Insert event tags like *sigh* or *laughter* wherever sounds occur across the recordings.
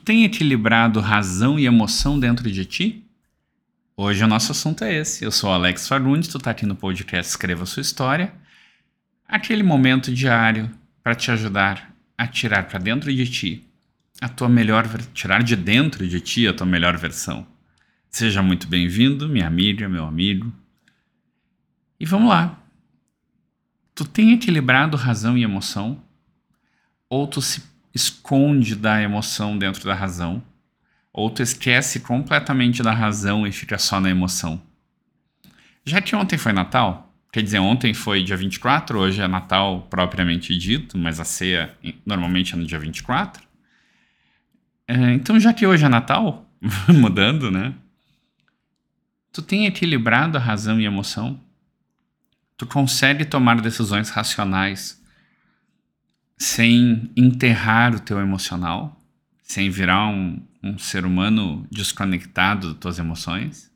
tem equilibrado razão e emoção dentro de ti? Hoje o nosso assunto é esse. Eu sou Alex Fagundes, tu tá aqui no podcast Escreva Sua História. Aquele momento diário para te ajudar a tirar para dentro de ti a tua melhor, tirar de dentro de ti a tua melhor versão. Seja muito bem-vindo, minha amiga, meu amigo. E vamos lá. Tu tem equilibrado razão e emoção? Ou tu se esconde da emoção dentro da razão? Ou tu esquece completamente da razão e fica só na emoção? Já que ontem foi Natal, quer dizer, ontem foi dia 24, hoje é Natal propriamente dito, mas a ceia normalmente é no dia 24. É, então, já que hoje é Natal, *laughs* mudando, né? Tu tem equilibrado a razão e a emoção? Tu consegue tomar decisões racionais sem enterrar o teu emocional? Sem virar um, um ser humano desconectado das tuas emoções?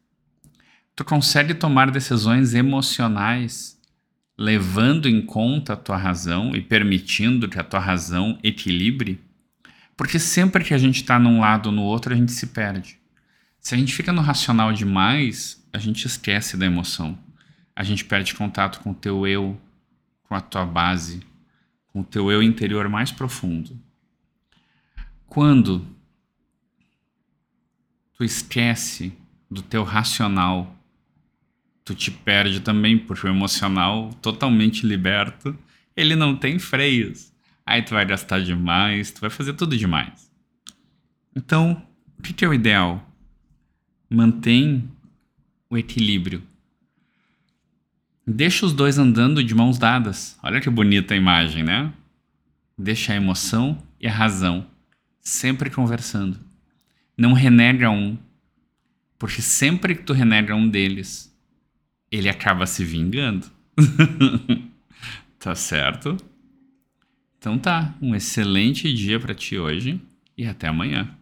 Tu consegue tomar decisões emocionais levando em conta a tua razão e permitindo que a tua razão equilibre? Porque sempre que a gente está num lado ou no outro, a gente se perde. Se a gente fica no racional demais, a gente esquece da emoção. A gente perde contato com o teu eu, com a tua base, com o teu eu interior mais profundo. Quando tu esquece do teu racional, tu te perde também, porque o emocional totalmente liberto, ele não tem freios. Aí tu vai gastar demais, tu vai fazer tudo demais. Então, o que é o ideal? mantém o equilíbrio. Deixa os dois andando de mãos dadas. Olha que bonita a imagem, né? Deixa a emoção e a razão sempre conversando. Não renega um, porque sempre que tu renega um deles, ele acaba se vingando. *laughs* tá certo? Então tá, um excelente dia para ti hoje e até amanhã.